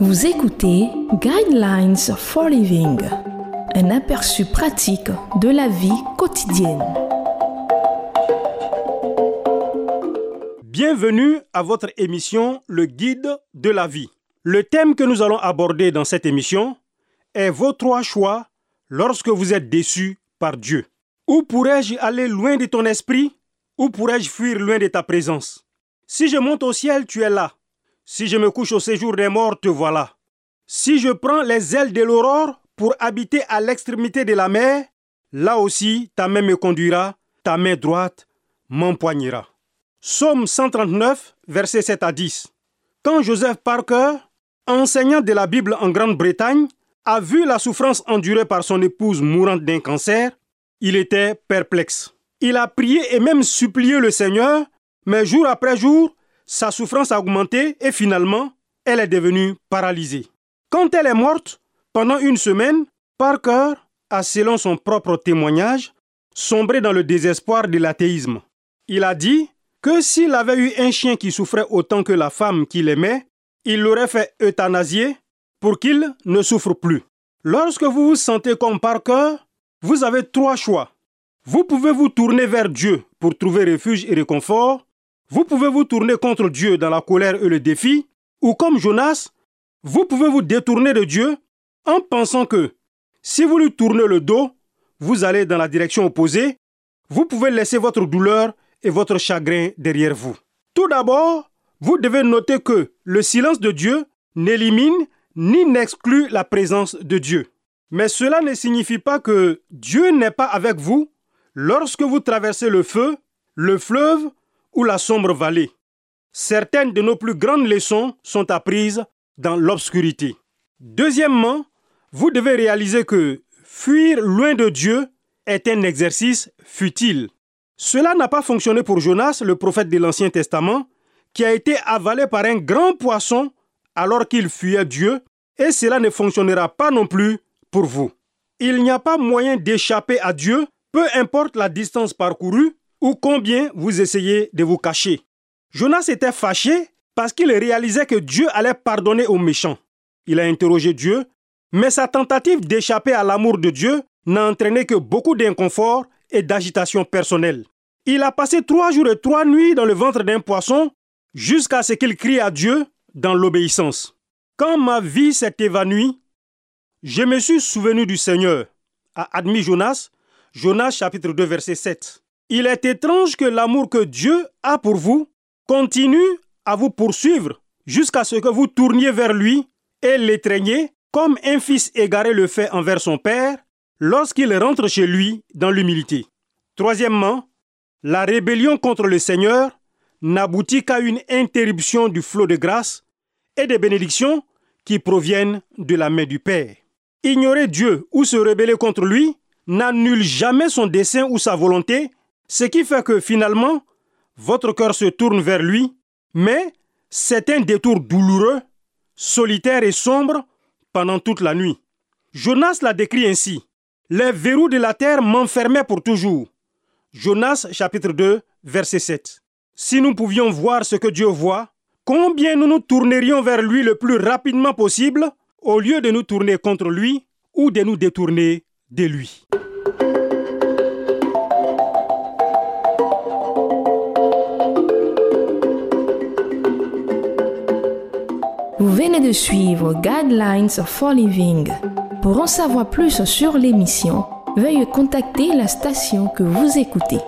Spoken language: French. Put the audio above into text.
Vous écoutez Guidelines for Living, un aperçu pratique de la vie quotidienne. Bienvenue à votre émission Le Guide de la vie. Le thème que nous allons aborder dans cette émission est vos trois choix lorsque vous êtes déçu par Dieu. Où pourrais-je aller loin de ton esprit? Où pourrais-je fuir loin de ta présence? Si je monte au ciel, tu es là. Si je me couche au séjour des morts, te voilà. Si je prends les ailes de l'aurore pour habiter à l'extrémité de la mer, là aussi ta main me conduira, ta main droite m'empoignera. Psaume 139, versets 7 à 10. Quand Joseph Parker, enseignant de la Bible en Grande-Bretagne, a vu la souffrance endurée par son épouse mourante d'un cancer, il était perplexe. Il a prié et même supplié le Seigneur, mais jour après jour, sa souffrance a augmenté et finalement, elle est devenue paralysée. Quand elle est morte, pendant une semaine, Parker a, selon son propre témoignage, sombré dans le désespoir de l'athéisme. Il a dit que s'il avait eu un chien qui souffrait autant que la femme qu'il aimait, il l'aurait fait euthanasier pour qu'il ne souffre plus. Lorsque vous vous sentez comme Parker, vous avez trois choix. Vous pouvez vous tourner vers Dieu pour trouver refuge et réconfort, vous pouvez vous tourner contre Dieu dans la colère et le défi, ou comme Jonas, vous pouvez vous détourner de Dieu en pensant que si vous lui tournez le dos, vous allez dans la direction opposée, vous pouvez laisser votre douleur et votre chagrin derrière vous. Tout d'abord, vous devez noter que le silence de Dieu n'élimine ni n'exclut la présence de Dieu. Mais cela ne signifie pas que Dieu n'est pas avec vous lorsque vous traversez le feu, le fleuve ou la sombre vallée. Certaines de nos plus grandes leçons sont apprises dans l'obscurité. Deuxièmement, vous devez réaliser que fuir loin de Dieu est un exercice futile. Cela n'a pas fonctionné pour Jonas, le prophète de l'Ancien Testament, qui a été avalé par un grand poisson alors qu'il fuyait Dieu, et cela ne fonctionnera pas non plus pour vous. Il n'y a pas moyen d'échapper à Dieu, peu importe la distance parcourue, ou combien vous essayez de vous cacher. Jonas était fâché parce qu'il réalisait que Dieu allait pardonner aux méchants. Il a interrogé Dieu, mais sa tentative d'échapper à l'amour de Dieu n'a entraîné que beaucoup d'inconfort et d'agitation personnelle. Il a passé trois jours et trois nuits dans le ventre d'un poisson jusqu'à ce qu'il crie à Dieu dans l'obéissance. Quand ma vie s'est évanouie, je me suis souvenu du Seigneur, a admis Jonas, Jonas chapitre 2 verset 7. Il est étrange que l'amour que Dieu a pour vous continue à vous poursuivre jusqu'à ce que vous tourniez vers lui et l'étreignez comme un fils égaré le fait envers son père lorsqu'il rentre chez lui dans l'humilité. Troisièmement, la rébellion contre le Seigneur n'aboutit qu'à une interruption du flot de grâce et de bénédictions qui proviennent de la main du Père. Ignorer Dieu ou se rebeller contre lui n'annule jamais son dessein ou sa volonté ce qui fait que finalement, votre cœur se tourne vers lui, mais c'est un détour douloureux, solitaire et sombre pendant toute la nuit. Jonas l'a décrit ainsi. Les verrous de la terre m'enfermaient pour toujours. Jonas chapitre 2 verset 7. Si nous pouvions voir ce que Dieu voit, combien nous nous tournerions vers lui le plus rapidement possible au lieu de nous tourner contre lui ou de nous détourner de lui. Vous venez de suivre Guidelines for Living. Pour en savoir plus sur l'émission, veuillez contacter la station que vous écoutez.